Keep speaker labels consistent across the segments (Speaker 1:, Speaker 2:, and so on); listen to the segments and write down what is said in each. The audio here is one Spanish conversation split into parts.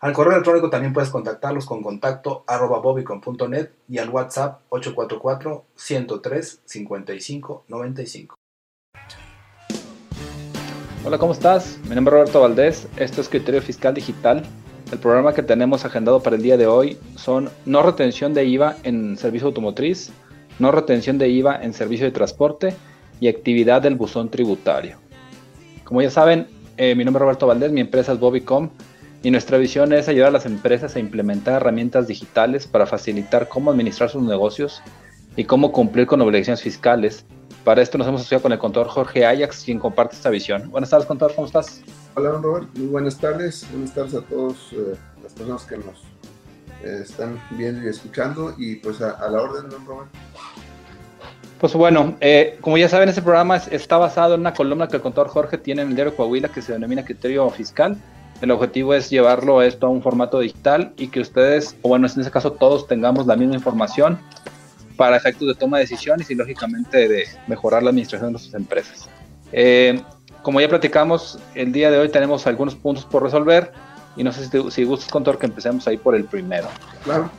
Speaker 1: Al correo electrónico también puedes contactarlos con contacto arroba y al WhatsApp 844-103-5595.
Speaker 2: Hola, ¿cómo estás? Mi nombre es Roberto Valdés, esto es Criterio Fiscal Digital. El programa que tenemos agendado para el día de hoy son no retención de IVA en servicio automotriz, no retención de IVA en servicio de transporte y actividad del buzón tributario. Como ya saben, eh, mi nombre es Roberto Valdés, mi empresa es Bobicom y nuestra visión es ayudar a las empresas a implementar herramientas digitales para facilitar cómo administrar sus negocios y cómo cumplir con obligaciones fiscales. Para esto nos hemos asociado con el contador Jorge Ajax, quien comparte esta visión. Buenas tardes, contador, ¿cómo estás?
Speaker 3: Hola, Robert, muy buenas tardes. Buenas tardes a todos eh, las personas que nos eh, están viendo y escuchando. Y pues a, la orden, don Robert.
Speaker 2: Pues bueno, eh, como ya saben, este programa está basado en una columna que el contador Jorge tiene en el diario Coahuila que se denomina Criterio Fiscal. El objetivo es llevarlo esto a un formato digital y que ustedes, o bueno, en este caso todos tengamos la misma información para efectos de toma de decisiones y lógicamente de mejorar la administración de nuestras empresas. Eh, como ya platicamos, el día de hoy tenemos algunos puntos por resolver y no sé si, si gustas, que empecemos ahí por el primero.
Speaker 3: Claro.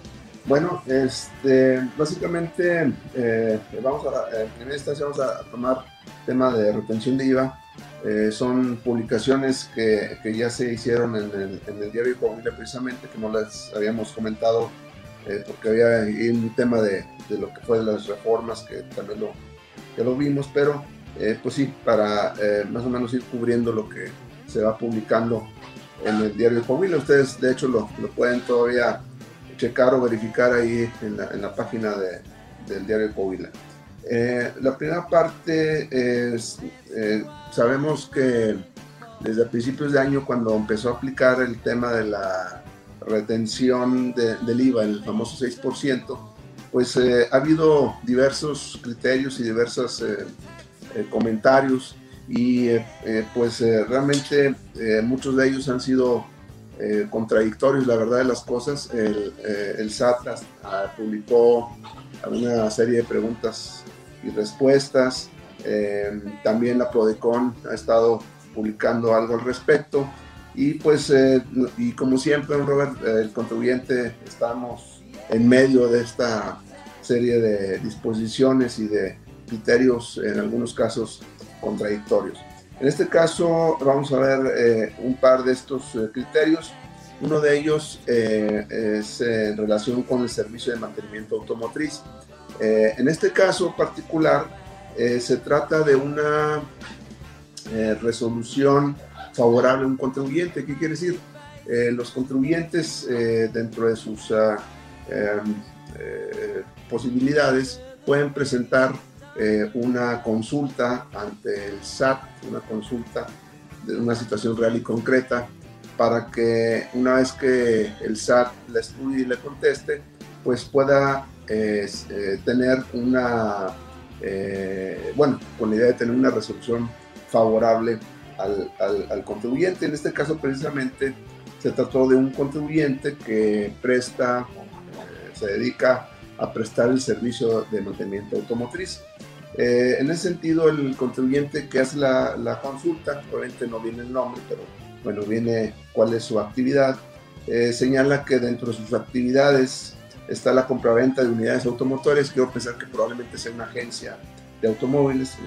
Speaker 3: Bueno, este, básicamente, eh, vamos a, en primera instancia vamos a tomar tema de retención de IVA. Eh, son publicaciones que, que, ya se hicieron en el, en el diario Coahuila precisamente, que no las habíamos comentado eh, porque había un tema de, de, lo que fue las reformas que también lo, que lo vimos, pero pues sí, para más o menos ir cubriendo lo que se va publicando en el diario Coahuila. Ustedes de hecho lo, lo pueden todavía checar o verificar ahí en la, en la página de, del diario Coahuila. Eh, la primera parte es, eh, sabemos que desde principios de año, cuando empezó a aplicar el tema de la retención del IVA, el famoso 6%, pues eh, ha habido diversos criterios y diversos comentarios y pues realmente muchos de ellos han sido eh, contradictorios, la verdad de las cosas. El, eh, el SAT publicó una serie de preguntas y respuestas. Eh, también la Prodecon ha estado publicando algo al respecto. Y pues, y como siempre, Robert, el contribuyente, estamos en medio de esta serie de disposiciones y de criterios, en algunos casos, contradictorios. En este caso vamos a ver un par de estos criterios. Uno de ellos eh, es en relación con el servicio de mantenimiento automotriz. Eh, en este caso particular, eh, se trata de una resolución favorable a un contribuyente. ¿Qué quiere decir? los contribuyentes, dentro de sus em, posibilidades, pueden presentar una consulta ante el SAT, una consulta de una situación real y concreta para que una vez que el SAT la estudie y le conteste, pues pueda eh, tener una, eh, bueno, con la idea de tener una resolución favorable al, al, contribuyente. En este caso, precisamente, se trató de un contribuyente que presta, eh, se dedica a prestar el servicio de mantenimiento automotriz. en ese sentido, el contribuyente que hace la, la consulta, obviamente no viene el nombre, pero bueno, viene cuál es su actividad. Eh, señala que dentro de sus actividades está la compraventa de unidades automotores. Quiero pensar que probablemente sea una agencia de automóviles, eh,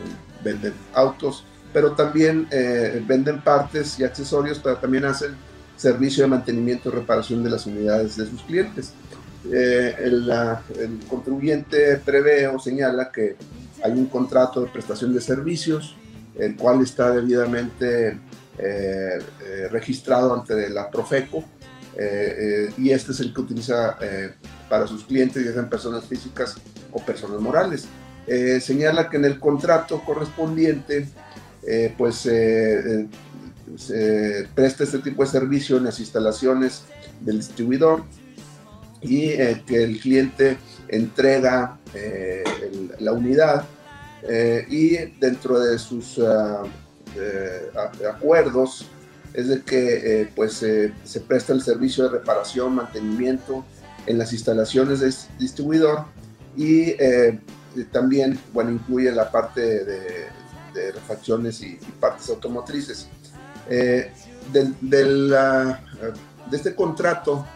Speaker 3: venden autos, pero también eh, venden partes y accesorios, pero también hacen servicio de mantenimiento y reparación de las unidades de sus clientes. el, el contribuyente prevé o señala que hay un contrato de prestación de servicios, el cual está debidamente eh, eh, registrado ante la Profeco eh, y este es el que utiliza para sus clientes, ya sean personas físicas o personas morales. señala que en el contrato correspondiente pues se presta este tipo de servicio en las instalaciones del distribuidor y eh, que el cliente entrega eh, la unidad y dentro de sus ah, acuerdos es de que pues se presta el servicio de reparación, mantenimiento en las instalaciones del distribuidor y también, bueno, incluye la parte de, refacciones y, partes automotrices. Eh, del, de este contrato,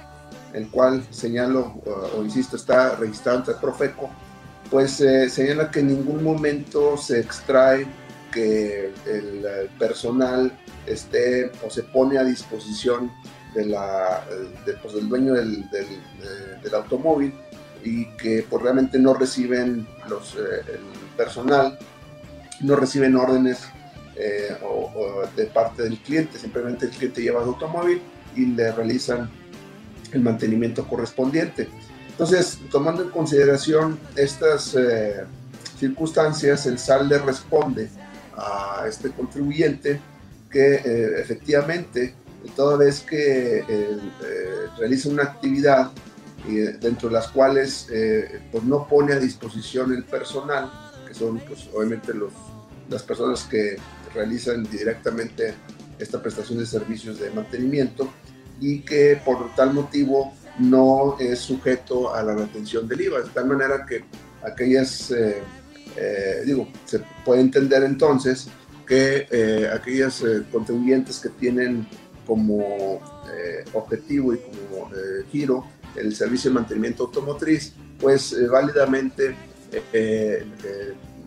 Speaker 3: el cual señalo o insisto está registrado ante Profeco, pues eh, señala que en ningún momento se extrae que el personal esté o se pone a disposición de pues, del dueño del, del, automóvil y que pues, realmente no reciben los, eh, el personal, no reciben órdenes eh, de parte del cliente, simplemente el cliente lleva su automóvil y le realizan el mantenimiento correspondiente. Entonces, tomando en consideración estas eh, circunstancias, el SAL le responde a este contribuyente que efectivamente, toda vez que realiza una actividad dentro de las cuales pues no pone a disposición el personal, que son pues, obviamente los, las personas que realizan directamente esta prestación de servicios de mantenimiento y que por tal motivo no es sujeto a la retención del IVA, de tal manera que aquellas, eh, eh, digo, se puede entender entonces que eh, aquellas contribuyentes que tienen como objetivo y como giro el servicio de mantenimiento automotriz, pues válidamente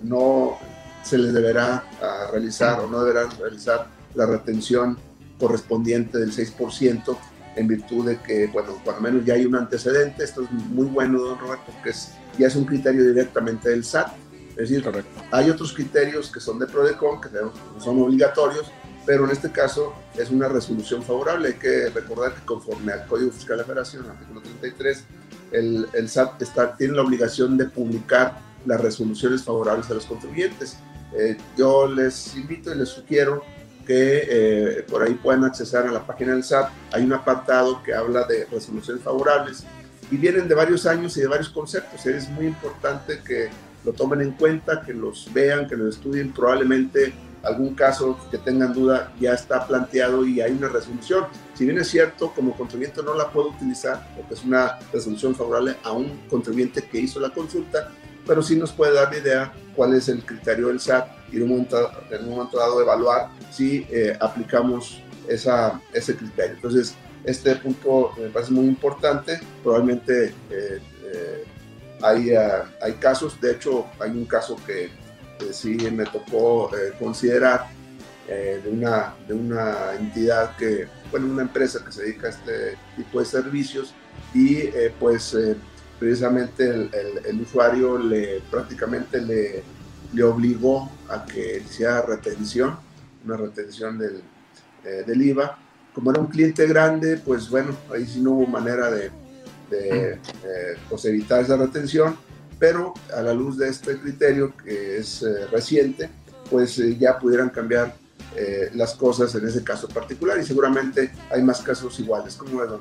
Speaker 3: no se les deberá ah, realizar o no deberán realizar la retención correspondiente del 6% en virtud de que, bueno, cuando menos ya hay un antecedente, esto es muy bueno, don Roberto, porque es, ya es un criterio directamente del SAT, es decir, hay otros criterios que son de PRODECON, que son obligatorios, pero en este caso es una resolución favorable. Hay que recordar que conforme al Código Fiscal de la Federación, artículo 33, el, el SAT está, tiene la obligación de publicar las resoluciones favorables a los contribuyentes. Eh, yo les invito y les sugiero que eh, por ahí puedan accesar a la página del SAT. Hay un apartado que habla de resoluciones favorables y vienen de varios años y de varios conceptos. Es muy importante que lo tomen en cuenta, que los vean, que los estudien. Probablemente algún caso que tengan duda ya está planteado y hay una resolución. Si bien es cierto, como contribuyente no la puedo utilizar porque es una resolución favorable a un contribuyente que hizo la consulta, pero sí nos puede dar la idea cuál es el criterio del SAT y en un momento, en un momento dado evaluar si eh, aplicamos esa, ese criterio. Entonces, este punto me parece muy importante. Probablemente eh, eh, hay, hay casos, de hecho, hay un caso que sí me tocó considerar de, una, de una entidad que, bueno, una empresa que se dedica a este tipo de servicios y pues precisamente el, usuario le prácticamente le, le, obligó a que hiciera retención, una retención del, eh, del, IVA. Como era un cliente grande, pues bueno, ahí sí no hubo manera de, de eh, pues evitar esa retención, pero a la luz de este criterio que es eh, reciente, pues ya pudieran cambiar las cosas en ese caso particular y seguramente hay más casos iguales. como es, don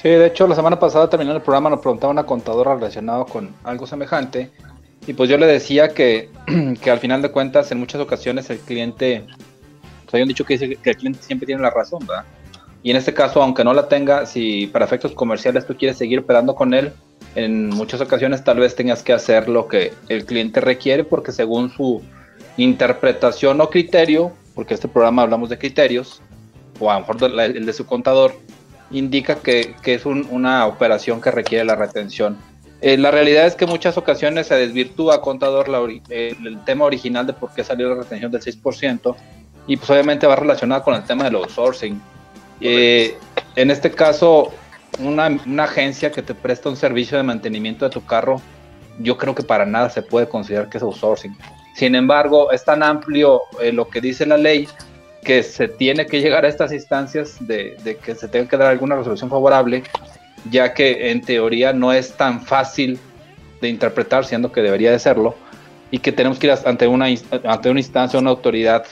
Speaker 2: Sí, de hecho, la semana pasada terminando el programa nos preguntaba una contadora relacionada con algo semejante. Y pues yo le decía que, que al final de cuentas, en muchas ocasiones el cliente, pues hay un dicho que dice que el cliente siempre tiene la razón, ¿verdad? Y en este caso, aunque no la tenga, si para efectos comerciales tú quieres seguir operando con él, en muchas ocasiones tal vez tengas que hacer lo que el cliente requiere porque según su interpretación o criterio, porque este programa hablamos de criterios, o a lo mejor el de su contador, indica que, es una operación que requiere la retención. Eh, la realidad es que muchas ocasiones se desvirtúa, contador, el tema original de por qué salió la retención del 6%, y pues obviamente va relacionado con el tema del outsourcing. Eh, en este caso, una, agencia que te presta un servicio de mantenimiento de tu carro, yo creo que para nada se puede considerar que es outsourcing. Sin embargo, es tan amplio eh, lo que dice la ley que se tiene que llegar a estas instancias de, que se tenga que dar alguna resolución favorable, ya que en teoría no es tan fácil de interpretar, siendo que debería de serlo, y que tenemos que ir ante una, ante una instancia, una autoridad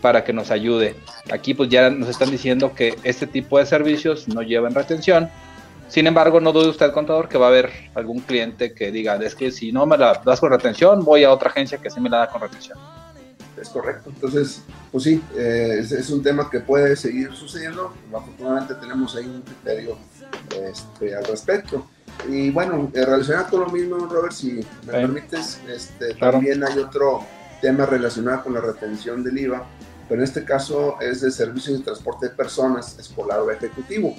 Speaker 2: para que nos ayude. Aquí pues ya nos están diciendo que este tipo de servicios no llevan retención. Sin embargo, no dude usted, contador, que va a haber algún cliente que diga, es que si no me la das con retención, voy a otra agencia que sí me la da con retención.
Speaker 3: Es correcto. Entonces, pues sí, eh, es, un tema que puede seguir sucediendo. Afortunadamente tenemos ahí un criterio este, al respecto. Y bueno, eh, relacionado con lo mismo, Robert, si me permites, este, también hay otro tema relacionado con la retención del IVA, pero en este caso es de servicios de transporte de personas, escolar o ejecutivo.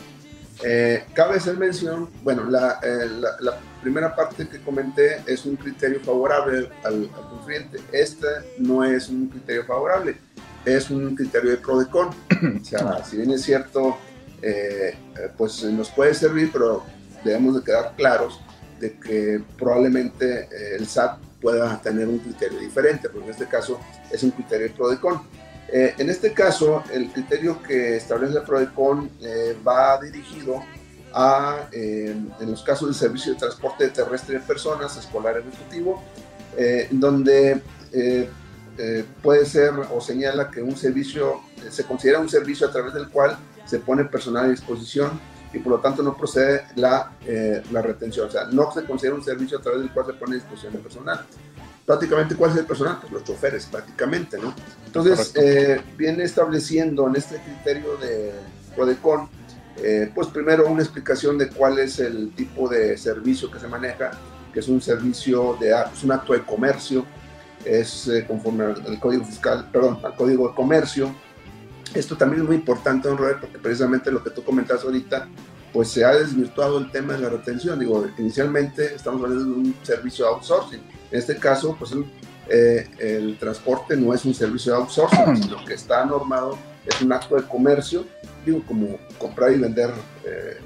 Speaker 3: Eh, cabe hacer mención, bueno, la, la, primera parte que comenté es un criterio favorable al, al cliente. Este no es un criterio favorable, es un criterio de PRODECON. o sea, si bien es cierto, eh, pues nos puede servir, pero debemos de quedar claros de que probablemente eh, el SAT pueda tener un criterio diferente, porque en este caso es un criterio de PRODECON. Eh, en este caso, el criterio que establece el PRODECON eh, va dirigido a, en los casos de servicio de transporte terrestre de personas, escolar ejecutivo, donde puede ser o señala que un servicio, se considera un servicio a través del cual se pone personal a disposición y por lo tanto no procede la, eh, la, retención. O sea, no se considera un servicio a través del cual se pone a disposición del personal. Prácticamente, ¿cuál es el personal? Pues los choferes, prácticamente, ¿no? Entonces, eh, viene estableciendo en este criterio de Prodecon, eh, pues primero una explicación de cuál es el tipo de servicio que se maneja, que es un servicio de, es un acto de comercio, es conforme al, Código Fiscal, perdón, al Código de Comercio, esto también es muy importante, don Robert, porque precisamente lo que tú comentas ahorita, pues se ha desvirtuado el tema de la retención. Digo, inicialmente estamos hablando de un servicio de outsourcing. En este caso, pues el, eh, transporte no es un servicio de outsourcing, sino que está normado, es un acto de comercio, digo, como comprar y vender eh,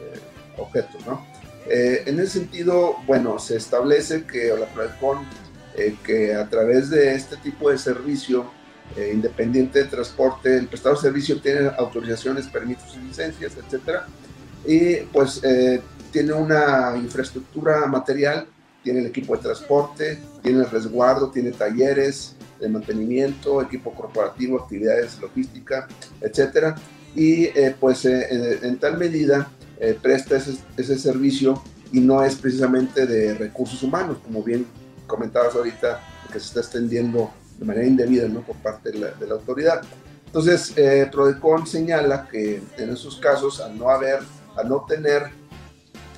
Speaker 3: objetos, ¿no? Eh, en ese sentido, bueno, se establece que la Prodecon, que a través de este tipo de servicio, eh, independiente de transporte, el prestador de servicio tiene autorizaciones, permisos y licencias, etcétera, y pues eh, tiene una infraestructura material, tiene el equipo de transporte, tiene el resguardo, tiene talleres de mantenimiento, equipo corporativo, actividades logística, etcétera, y eh, pues en tal medida presta ese, ese servicio y no es precisamente de recursos humanos, como bien comentabas ahorita, que se está extendiendo de manera indebida ¿no? por parte de la, autoridad. Entonces, eh, Prodecon señala que en esos casos, al no haber, al no tener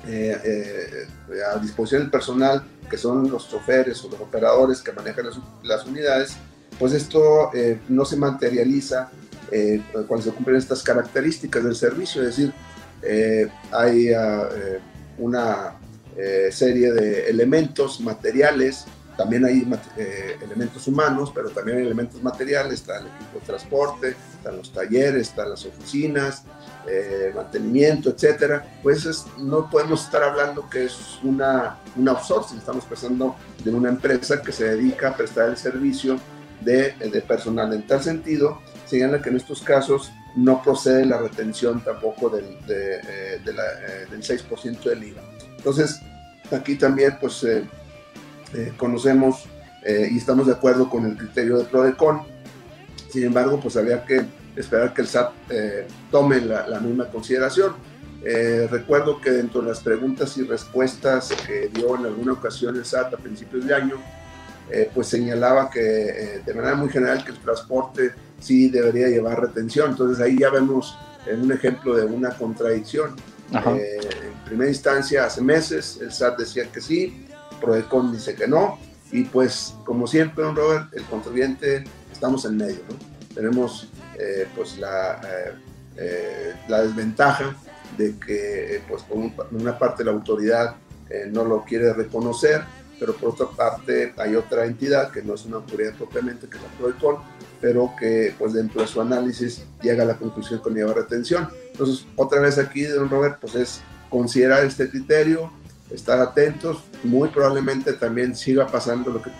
Speaker 3: eh, eh, a disposición el personal, que son los choferes o los operadores que manejan las, unidades, pues esto no se materializa cuando se cumplen estas características del servicio, es decir, hay ah, una serie de elementos materiales también hay eh, elementos humanos, pero también hay elementos materiales, está el equipo de transporte, están los talleres, están las oficinas, eh, mantenimiento, etcétera. Pues no podemos estar hablando que es una, una outsourcing, estamos pensando en una empresa que se dedica a prestar el servicio de, de personal. En tal sentido, señala que en estos casos no procede la retención tampoco del, de, eh, del 6% del IVA. Entonces, aquí también, pues eh, conocemos eh, y estamos de acuerdo con el criterio de PRODECON. Sin embargo, pues habría que esperar que el SAT eh, tome la, misma consideración. recuerdo que dentro de las preguntas y respuestas que dio en alguna ocasión el SAT a principios de año, pues señalaba que de manera muy general que el transporte sí debería llevar retención. Entonces ahí ya vemos en un ejemplo de una contradicción. en primera instancia, hace meses, el SAT decía que sí, Prodecon dice que no, y pues como siempre, don Robert, el contribuyente estamos en medio, ¿no? Tenemos eh, pues la, eh, eh, la desventaja de que pues por una parte la autoridad no lo quiere reconocer, pero por otra parte hay otra entidad que no es una autoridad propiamente, que es la Prodecon, pero que pues dentro de su análisis llega a la conclusión que lleva retención. Entonces, otra vez aquí, don Robert, pues es considerar este criterio, estar atentos. Muy probablemente también siga pasando lo que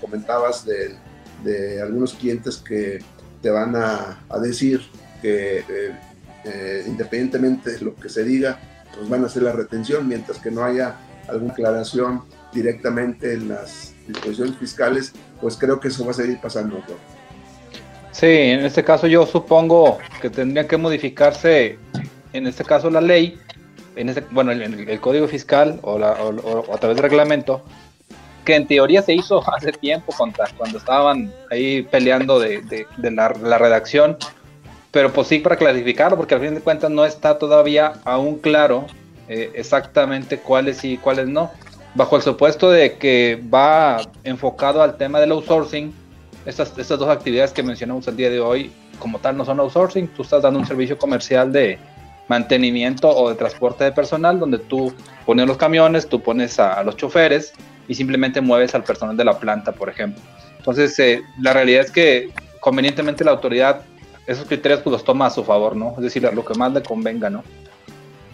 Speaker 3: comentabas de, de algunos clientes que te van a, a decir que eh, eh, independientemente de lo que se diga, pues van a hacer la retención, mientras que no haya alguna aclaración directamente en las disposiciones fiscales, pues creo que eso va a seguir pasando.
Speaker 2: Sí, en este caso yo supongo que tendría que modificarse, en este caso la ley, en bueno, el, el código fiscal o, a través del reglamento, que en teoría se hizo hace tiempo cuando estaban ahí peleando de, la, redacción, pero pues sí para clarificarlo, porque al fin de cuentas no está todavía aún claro eh, exactamente cuáles sí y cuáles no. Bajo el supuesto de que va enfocado al tema del outsourcing, estas, estas dos actividades que mencionamos el día de hoy, como tal, no son outsourcing, tú estás dando un servicio comercial de mantenimiento o de transporte de personal, donde tú pones los camiones, tú pones a los choferes y simplemente mueves al personal de la planta, por ejemplo. Entonces, eh, la realidad es que convenientemente la autoridad esos criterios pues los toma a su favor, ¿no? Es decir, lo que más le convenga, ¿no?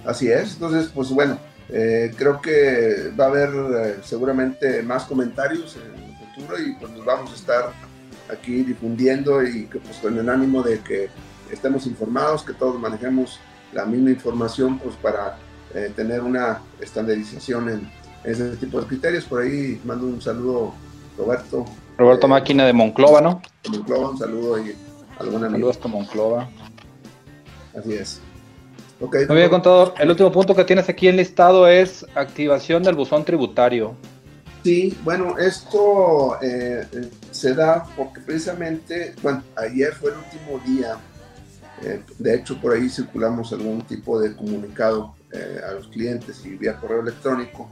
Speaker 3: Así es, entonces, pues bueno, eh, creo que va a haber eh, seguramente más comentarios en el futuro y pues nos vamos a estar aquí difundiendo y que pues con el ánimo de que estemos informados, que todos manejemos la misma información pues para tener una estandarización en, ese tipo de criterios. Por ahí mando un saludo, Roberto.
Speaker 2: Roberto eh, Máquina de Monclova, ¿no?
Speaker 3: De Monclova, un saludo y
Speaker 2: algún amigo. Saludos a Monclova.
Speaker 3: Así es.
Speaker 2: Okay, Muy bien, contador. El último punto que tienes aquí enlistado es activación del buzón tributario.
Speaker 3: Sí, bueno, esto eh, eh, se da porque precisamente, bueno, ayer fue el último día, de hecho por ahí circulamos algún tipo de comunicado a los clientes y vía correo electrónico,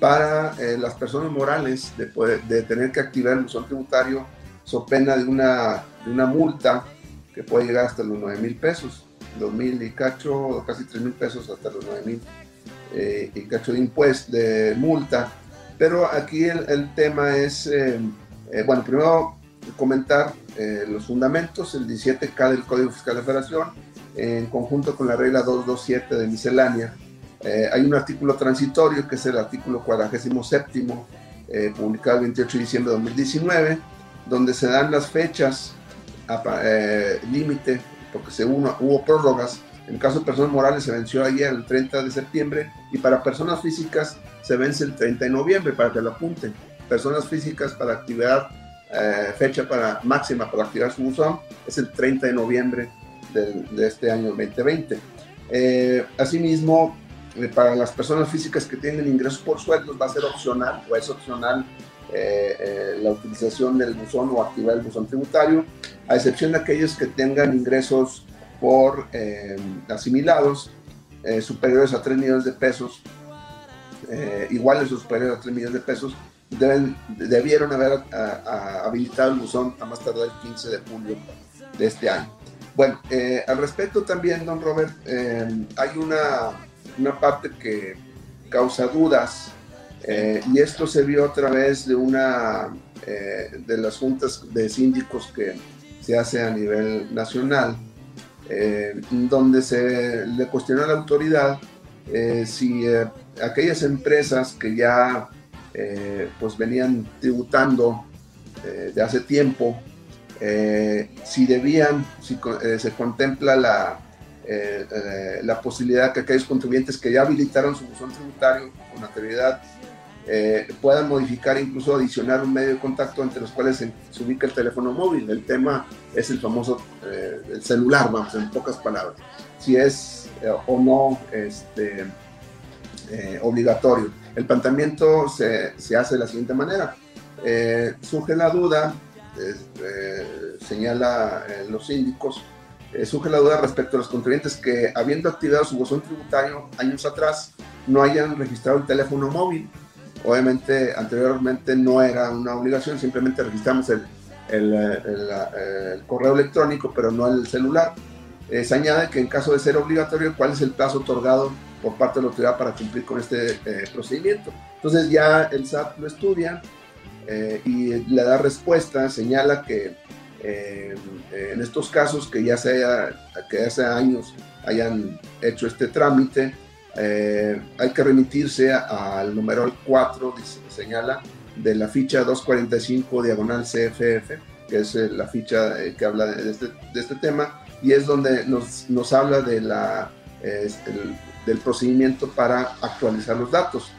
Speaker 3: para eh, las personas morales de, de tener que activar el buzón tributario so pena de una, de una multa que puede llegar hasta los 9 mil pesos, 2 mil y cacho, casi 3 mil pesos hasta los 9 mil eh, y cacho de impuesto, de multa. Pero aquí el, el tema es, eh, bueno, primero comentar los fundamentos, el 17K del Código Fiscal de Federación, en conjunto con la regla 227 de miscelánea, eh, hay un artículo transitorio que es el artículo 47, eh, publicado el 28 de diciembre de 2019, donde se dan las fechas eh, límite, porque se hubo prórrogas. En el caso de personas morales se venció ayer el 30 de septiembre y para personas físicas se vence el 30 de noviembre, para que lo apunten. Personas físicas para activar, eh, fecha para, máxima para activar su buzón es el 30 de noviembre de, de este año 2020. asimismo, eh, para las personas físicas que tienen ingresos por sueldos va a ser opcional o es opcional eh, eh, la utilización del buzón o activar el buzón tributario, a excepción de aquellos que tengan ingresos por asimilados superiores a 3 millones de pesos, iguales o superiores a 3 millones de pesos, deben, debieron haber habilitado el buzón a más tardar el 15 de julio de este año. Bueno, al respecto también, don Robert, hay una una parte que causa dudas eh, y esto se vio a través de una eh, de las juntas de síndicos que se hace a nivel nacional, eh, donde se le cuestionó a la autoridad si aquellas empresas que ya pues venían tributando de hace tiempo, si debían, si se contempla la eh, eh, la posibilidad que aquellos contribuyentes que ya habilitaron su buzón tributario con anterioridad eh, puedan modificar, incluso adicionar un medio de contacto entre los cuales se, ubica el teléfono móvil. El tema es el famoso el celular, vamos, en pocas palabras. Si es o no este, obligatorio. El planteamiento se, se, hace de la siguiente manera. surge la duda, señala los síndicos, eh, surge la duda respecto a los contribuyentes que, habiendo activado su buzón tributario años atrás, no hayan registrado el teléfono móvil. Obviamente, anteriormente no era una obligación, simplemente registramos el, el, correo electrónico, pero no el celular. Eh, se añade que en caso de ser obligatorio, ¿cuál es el plazo otorgado por parte de la autoridad para cumplir con este eh, procedimiento? Entonces ya el SAT lo estudia y le da respuesta, señala que eh, en estos casos que ya se que hace años hayan hecho este trámite, eh, hay que remitirse al número 4, señala, de la ficha 245 diagonal CFF, que es eh, la ficha que habla de este, de este, tema, y es donde nos, nos habla de la, del procedimiento para actualizar los datos.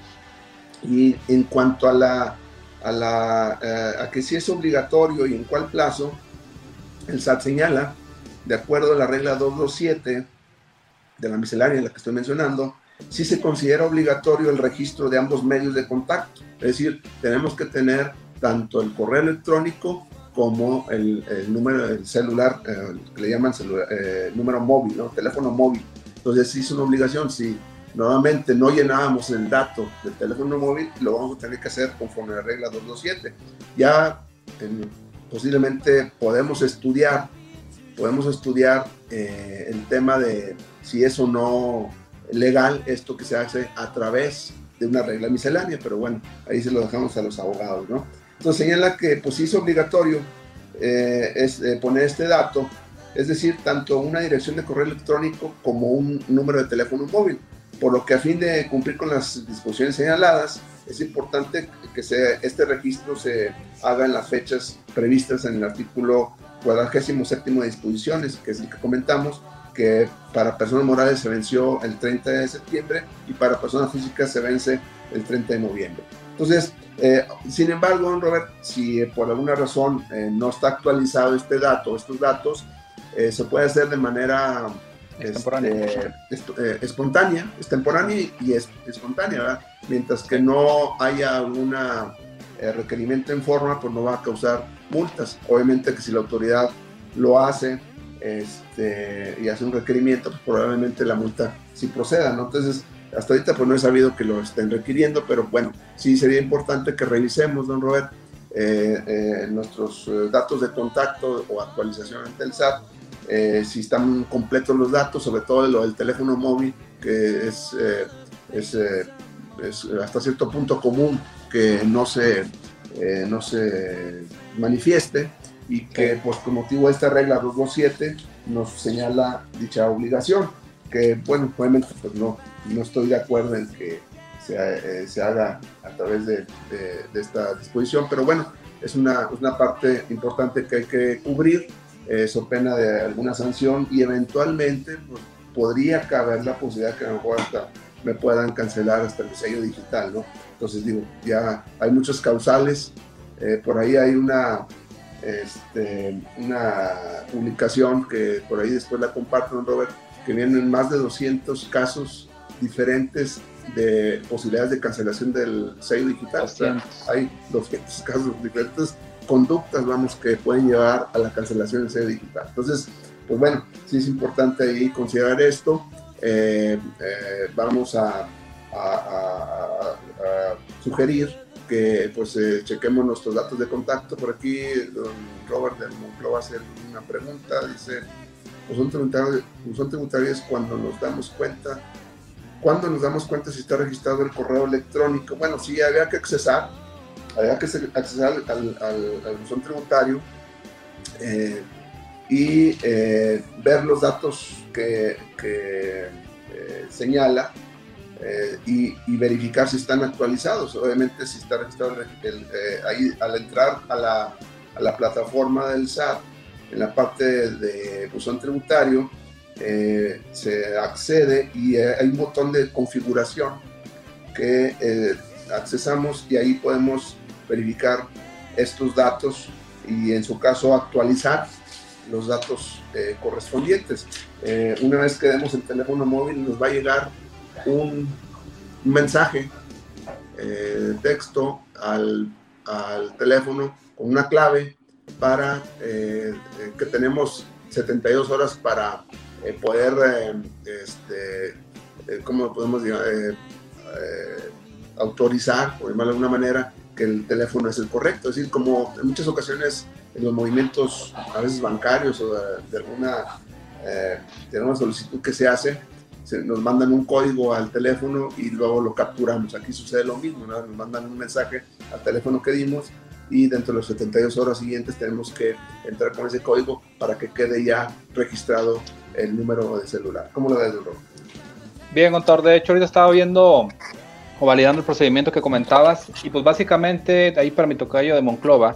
Speaker 3: Y en cuanto a la, a, la, a que si es obligatorio y en cuál plazo, el SAT señala, de acuerdo a la regla 227 de la miscelánea en la que estoy mencionando, si se considera obligatorio el registro de ambos medios de contacto. Es decir, tenemos que tener tanto el correo electrónico como el, número del celular, eh, que le llaman eh, número móvil, ¿no? teléfono móvil. Entonces, si es una obligación, si nuevamente no llenábamos el dato del teléfono móvil, lo vamos a tener que hacer conforme a la regla 227. Ya posiblemente podemos estudiar, podemos estudiar eh, el tema de si es o no legal esto que se hace a través de una regla miscelánea, pero bueno, ahí se lo dejamos a los abogados, ¿no? Entonces señala que pues es obligatorio eh, es, eh, poner este dato, es decir, tanto una dirección de correo electrónico como un número de teléfono móvil, por lo que a fin de cumplir con las disposiciones señaladas, es importante que este registro se haga en las fechas previstas en el artículo 47 de disposiciones, que es el que comentamos, que para personas morales se venció el 30 de septiembre y para personas físicas se vence el 30 de noviembre. Entonces, eh, sin embargo, Robert, si por alguna razón eh, no está actualizado este dato, estos datos, eh, se puede hacer de manera este, espontánea, extemporánea y espontánea, ¿verdad? mientras que no haya algún requerimiento en forma, pues no va a causar multas. Obviamente que si la autoridad lo hace este, y hace un requerimiento, pues probablemente la multa sí proceda, ¿no? Entonces, hasta ahorita pues no he sabido que lo estén requiriendo, pero bueno, sí sería importante que revisemos, don Robert, eh, eh, nuestros eh, datos de contacto o actualización ante el SAT, si están completos los datos, sobre todo lo del teléfono móvil, que es, es, es hasta cierto punto común que no se, no se manifieste y que pues con motivo de esta regla 227 nos señala dicha obligación, que bueno, obviamente pues no, no estoy de acuerdo en que se, eh, se haga a través de, de, esta disposición, pero bueno, es una, una parte importante que hay que cubrir, eh, so pena de alguna sanción y eventualmente pues, podría caber la posibilidad que a lo mejor hasta me puedan cancelar hasta el sello digital, ¿no? Entonces digo, ya hay muchos causales, eh, por ahí hay una, este, una publicación que por ahí después la comparto, Robert, que vienen más de 200 casos diferentes de posibilidades de cancelación del sello digital. hay 200 casos, diferentes conductas, vamos, que pueden llevar a la cancelación del sello digital. Entonces, pues bueno, sí es importante ahí considerar esto. Eh, eh, vamos a, sugerir que pues eh, chequemos nuestros datos de contacto. Por aquí, don Robert del Monclo va a hacer una pregunta. Dice, pues son tributarios, son tributarios cuando nos damos cuenta ¿Cuándo nos damos cuenta si está registrado el correo electrónico? Bueno, sí, había que accesar, había que accesar al, al, buzón tributario eh, y eh, ver los datos que, eh, señala y, verificar si están actualizados. Obviamente, si está registrado ahí al entrar a la, a la plataforma del SAT, en la parte de buzón tributario, se accede y hay un botón de configuración que accesamos y ahí podemos verificar estos datos y en su caso actualizar los datos correspondientes. una vez que demos el teléfono móvil nos va a llegar un, mensaje de texto al, al, teléfono con una clave para que tenemos 72 horas para eh, poder, eh, este, eh, ¿cómo podemos autorizar, por llamarlo de alguna manera, que el teléfono es el correcto. Es decir, como en muchas ocasiones en los movimientos, a veces bancarios o de, alguna, de alguna solicitud que se hace, se, nos mandan un código al teléfono y luego lo capturamos. Aquí sucede lo mismo, nos mandan un mensaje al teléfono que dimos y dentro de las 72 horas siguientes tenemos que entrar con ese código para que quede ya registrado el número de celular. ¿Cómo lo ves, Duro?
Speaker 2: Bien, contador, de hecho ahorita estaba viendo o validando el procedimiento que comentabas. Y pues básicamente ahí para mi tocayo de Monclova,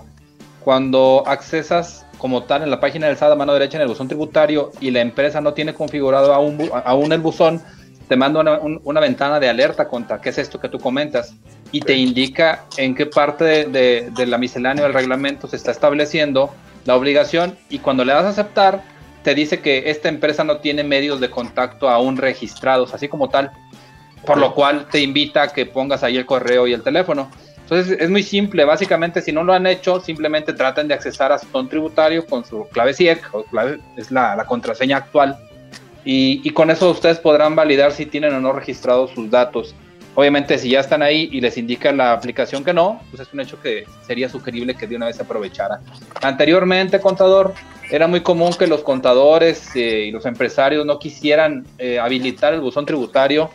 Speaker 2: cuando accesas como tal en la página del SAT a mano derecha en el buzón tributario y la empresa no tiene configurado aún, aún el buzón, te manda una, ventana de alerta contra qué es esto que tú comentas y te indica en qué parte de, de, la miscelánea del reglamento se está estableciendo la obligación y cuando le das a aceptar, te dice que esta empresa no tiene medios de contacto aún registrados, así como tal, por lo cual te invita a que pongas ahí el correo y el teléfono. Entonces es muy simple, básicamente si no lo han hecho, simplemente traten de accesar a su ton tributario con su clave CIEC, o clave, es la, la contraseña actual, y, y, con eso ustedes podrán validar si tienen o no registrados sus datos. Obviamente si ya están ahí y les indica la aplicación que no, pues es un hecho que sería sugerible que de una vez se aprovechara. Anteriormente, contador, era muy común que los contadores eh, y los empresarios no quisieran eh, habilitar el buzón tributario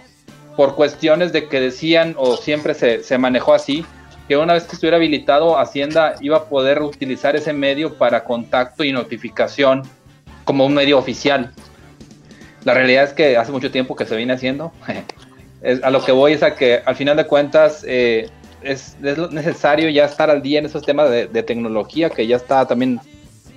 Speaker 2: por cuestiones de que decían o siempre se, se manejó así, que una vez que estuviera habilitado, Hacienda iba a poder utilizar ese medio para contacto y notificación como un medio oficial. La realidad es que hace mucho tiempo que se viene haciendo. a lo que voy es a que al final de cuentas eh, es, es, necesario ya estar al día en esos temas de, de, tecnología que ya está también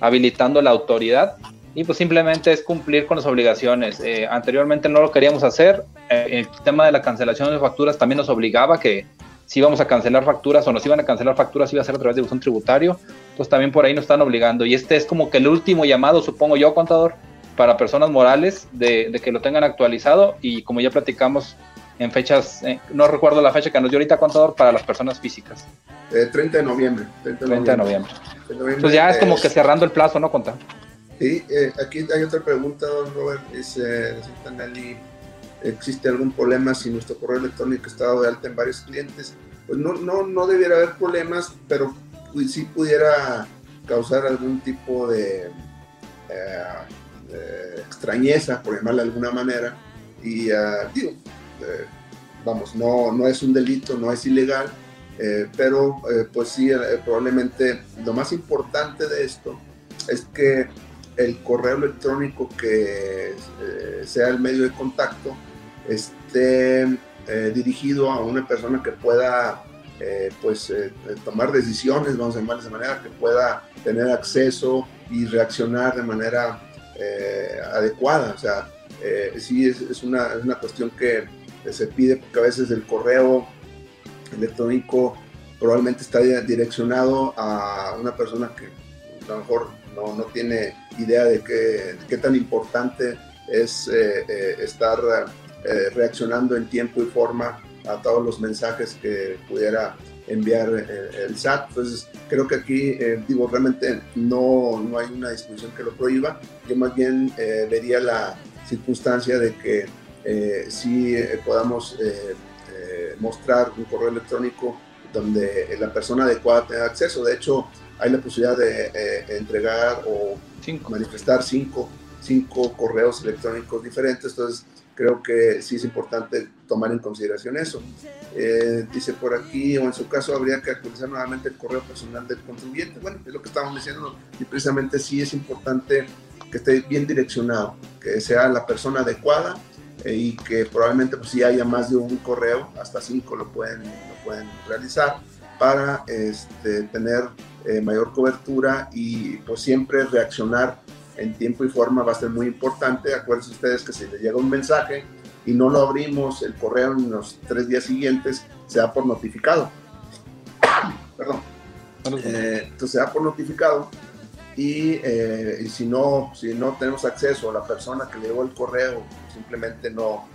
Speaker 2: habilitando la autoridad y pues simplemente es cumplir con las obligaciones. Eh, anteriormente no lo queríamos hacer. Eh, el tema de la cancelación de facturas también nos obligaba que si íbamos a cancelar facturas o nos iban a cancelar facturas, iba a ser a través de buzón tributario. Entonces también por ahí nos están obligando. Y este es como que el último llamado, supongo yo, contador, para personas morales de, de que lo tengan actualizado. Y como ya platicamos en fechas, eh, no recuerdo la fecha que nos dio ahorita, contador, para las personas físicas.
Speaker 3: Eh, 30 de noviembre.
Speaker 2: 30 de 30 de noviembre. noviembre. Pues ya es como que cerrando el plazo, ¿no, contador?
Speaker 3: Sí, eh, aquí hay otra pregunta, don Robert. Dice, Nelly, ¿existe algún problema si nuestro correo electrónico está dado de alta en varios clientes? Pues no, no, no debiera haber problemas, pero sí pudiera causar algún tipo de, eh, extrañeza, por llamarla de alguna manera. Y digo, eh, vamos, no, no es un delito, no es ilegal, eh, pero eh, pues sí, probablemente lo más importante de esto es que el correo electrónico que sea el medio de contacto esté dirigido a una persona que pueda pues tomar decisiones, vamos a llamarles de manera que pueda tener acceso y reaccionar de manera adecuada. O sea, sí es, una, es una cuestión que se pide porque a veces el correo electrónico probablemente está direccionado a una persona que a lo mejor no, tiene idea de qué, qué, tan importante es eh, eh, estar eh, reaccionando en tiempo y forma a todos los mensajes que pudiera enviar el SAT. Entonces, creo que aquí, digo, realmente no, no hay una disposición que lo prohíba. Yo más bien vería la circunstancia de que si podamos mostrar un correo electrónico donde la persona adecuada tenga acceso. De hecho, hay la posibilidad de eh, entregar o cinco. manifestar cinco, cinco correos electrónicos diferentes. Entonces, creo que sí es importante tomar en consideración eso. Eh, dice por aquí, o en su caso, habría que actualizar nuevamente el correo personal del contribuyente. Bueno, es lo que estábamos diciendo, y precisamente sí es importante que esté bien direccionado, que sea la persona adecuada eh, y que probablemente pues, si haya más de un correo, hasta cinco lo pueden, lo pueden realizar para este, tener eh, mayor cobertura y pues siempre reaccionar en tiempo y forma va a ser muy importante. Acuérdense ustedes que si les llega un mensaje y no lo abrimos el correo en los tres días siguientes, se da por notificado. Perdón. Eh, entonces se da por notificado y, eh, y, si, no, si no tenemos acceso a la persona que le llegó el correo, simplemente no,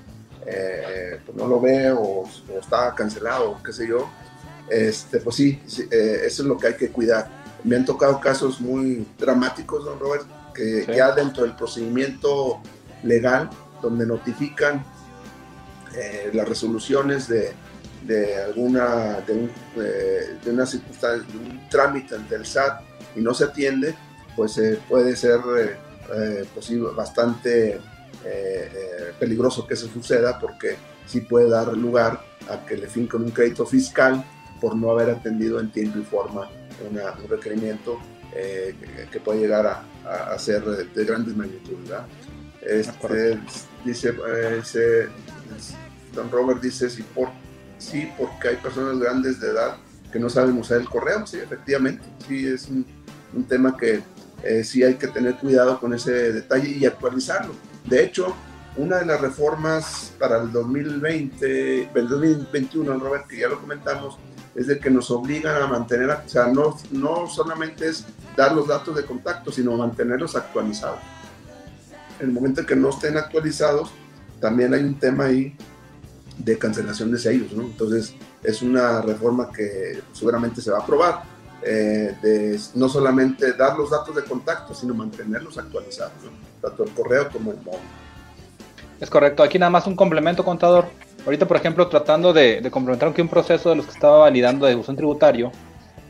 Speaker 3: eh, pues no lo ve o, o, está cancelado qué sé yo, este, pues sí, sí eh, eso es lo que hay que cuidar. Me han tocado casos muy dramáticos, don Robert, que sí. ya dentro del procedimiento legal, donde notifican eh, las resoluciones de, de alguna, de, un, de una circunstancia, de un trámite ante el SAT y no se atiende, pues eh, puede ser eh, posible, bastante eh, peligroso que eso suceda porque sí puede dar lugar a que le finquen un crédito fiscal por no haber atendido en tiempo y forma una, un requerimiento que, que, puede llegar a, a ser de, de, grandes magnitudes. Este, dice, dice, Don Robert dice, sí, por, sí, porque hay personas grandes de edad que no saben usar el correo, sí, efectivamente, sí, es un, un tema que eh, sí hay que tener cuidado con ese detalle y actualizarlo. De hecho, una de las reformas para el 2020, el 2021, Robert, que ya lo comentamos, es de que nos obligan a mantener, o sea, no, no solamente es dar los datos de contacto, sino mantenerlos actualizados. En el momento en que no estén actualizados, también hay un tema ahí de cancelación de sellos, ¿no? Entonces, es una reforma que seguramente se va a aprobar, eh, de no solamente dar los datos de contacto, sino mantenerlos actualizados, tanto el correo como el móvil.
Speaker 2: Es correcto, aquí nada más un complemento, contador. Ahorita, por ejemplo, tratando de, complementar un proceso de los que estaba validando de uso tributario,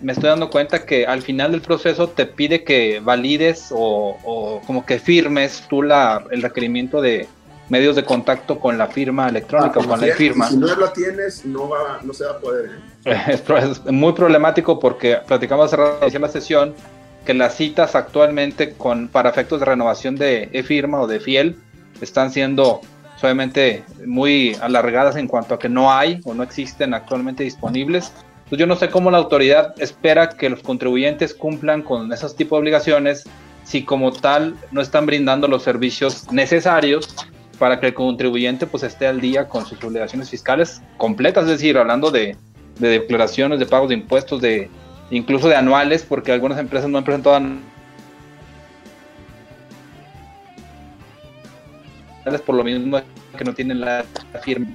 Speaker 2: me estoy dando cuenta que al final del proceso te pide que valides o, como que firmes tú la, el requerimiento de medios de contacto con la firma electrónica o ah, con la firma.
Speaker 3: Si no la tienes, no, va, no se va a poder.
Speaker 2: ¿eh? Es, muy problemático porque platicamos hace la sesión que las citas actualmente con, para efectos de renovación de e-firma o de fiel están siendo obviamente muy alargadas en cuanto a que no hay o no existen actualmente disponibles. Pues yo no sé cómo la autoridad espera que los contribuyentes cumplan con esos tipos de obligaciones si como tal no están brindando los servicios necesarios para que el contribuyente pues esté al día con sus obligaciones fiscales completas, es decir, hablando de, de declaraciones, de pagos de impuestos, de incluso de anuales, porque algunas empresas no han presentado por lo mismo que no tienen la, firma.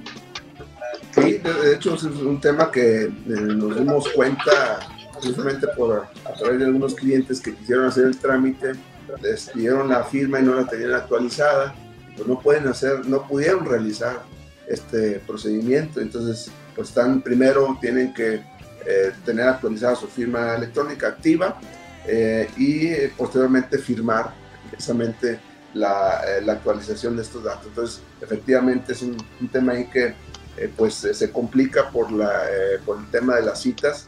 Speaker 3: Sí, de hecho es un tema que eh, nos dimos cuenta justamente por a través de algunos clientes que quisieron hacer el trámite, les pidieron la firma y no la tenían actualizada, pues no pueden hacer, no pudieron realizar este procedimiento, entonces pues están primero tienen que eh, tener actualizada su firma electrónica activa eh, y posteriormente firmar precisamente eh, la, actualización de estos datos. Entonces, efectivamente es un, tema ahí que eh, pues se complica por, la, eh, por el tema de las citas.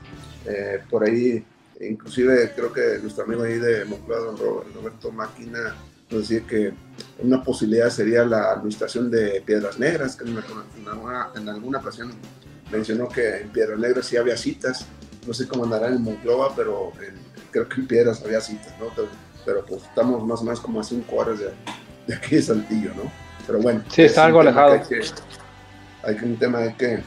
Speaker 3: por ahí, inclusive creo que nuestro amigo ahí de Moncloa, don Roberto Máquina, nos decía que una posibilidad sería la administración de Piedras Negras, que en, alguna, en alguna ocasión mencionó que en Piedras Negras sí había citas. No sé cómo andará en Monclova, pero creo que en Piedras había citas, ¿no? Pero pues estamos más o menos como a cinco horas de, aquí de Saltillo, ¿no? Pero bueno.
Speaker 2: Sí, está algo alejado.
Speaker 3: Hay, que, un tema hay que,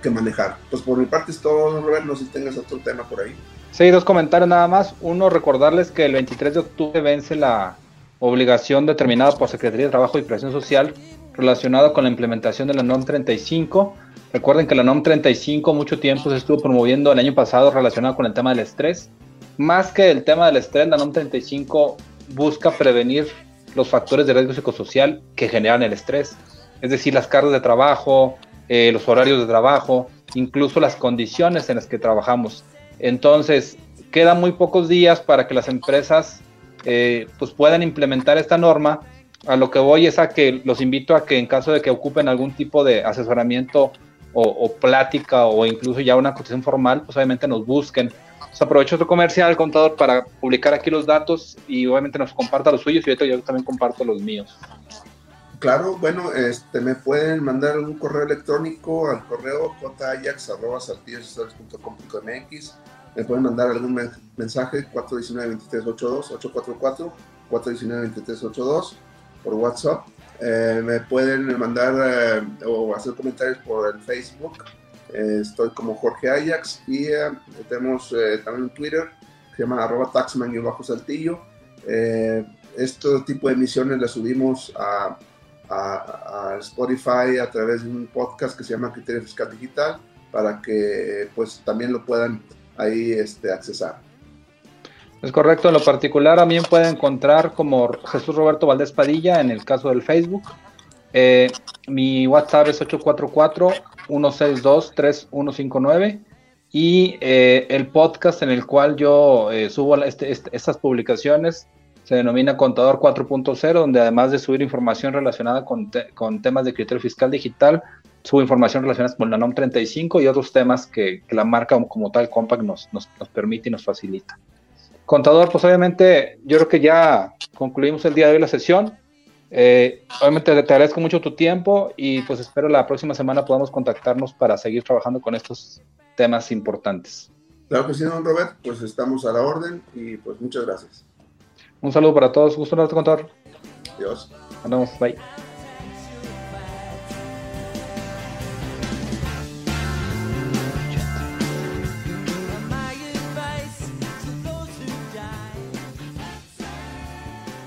Speaker 3: que, manejar. Pues por mi parte es todo, Roberto, no sé si tengas otro tema por ahí.
Speaker 2: Sí, dos comentarios nada más. Uno, recordarles que el 23 de octubre vence la obligación determinada por Secretaría de Trabajo y Presión Social relacionada con la implementación de la NOM 35. Recuerden que la NOM 35 mucho tiempo se estuvo promoviendo el año pasado relacionado con el tema del estrés más que el tema del estrés, la NOM 35 busca prevenir los factores de riesgo psicosocial que generan el estrés, es decir, las cargas de trabajo, eh, los horarios de trabajo, incluso las condiciones en las que trabajamos. Entonces, quedan muy pocos días para que las empresas eh, pues puedan implementar esta norma. A lo que voy es a que los invito a que en caso de que ocupen algún tipo de asesoramiento o, o plática o incluso ya una cotización formal, pues obviamente nos busquen aprovecho tu comercial, contador, para publicar aquí los datos y obviamente nos comparta los suyos y yo también comparto los míos.
Speaker 3: Claro, bueno, este, me pueden mandar un correo electrónico al correo jayax.com.mx. Me pueden mandar algún mensaje 419-2382, 844-419-2382 por WhatsApp. Eh, me pueden mandar eh, o hacer comentarios por el Facebook eh, estoy como Jorge Ajax y eh, tenemos eh, también un Twitter que se llama arroba taxman-saltillo. este tipo de emisiones las subimos a, Spotify a través de un podcast que se llama Criterio Fiscal Digital para que pues también lo puedan ahí este, accesar.
Speaker 2: Es correcto, en lo particular también pueden encontrar como Jesús Roberto Valdés Padilla en el caso del Facebook. mi WhatsApp es 844 162-3159 y eh, el podcast en el cual yo eh, subo este, este, estas publicaciones se denomina Contador 4.0, donde además de subir información relacionada con, temas de criterio fiscal digital, subo información relacionada con la NOM 35 y otros temas que, la marca como tal Compact nos, nos, nos, permite y nos facilita. Contador, pues obviamente yo creo que ya concluimos el día de hoy la sesión. Eh, obviamente te agradezco mucho tu tiempo y pues espero la próxima semana podamos contactarnos para seguir trabajando con estos temas importantes.
Speaker 3: Claro que sí, don Robert, pues estamos a la orden y pues muchas gracias.
Speaker 2: Un saludo para todos, gusto en contar.
Speaker 3: Adiós.
Speaker 2: Nos bye.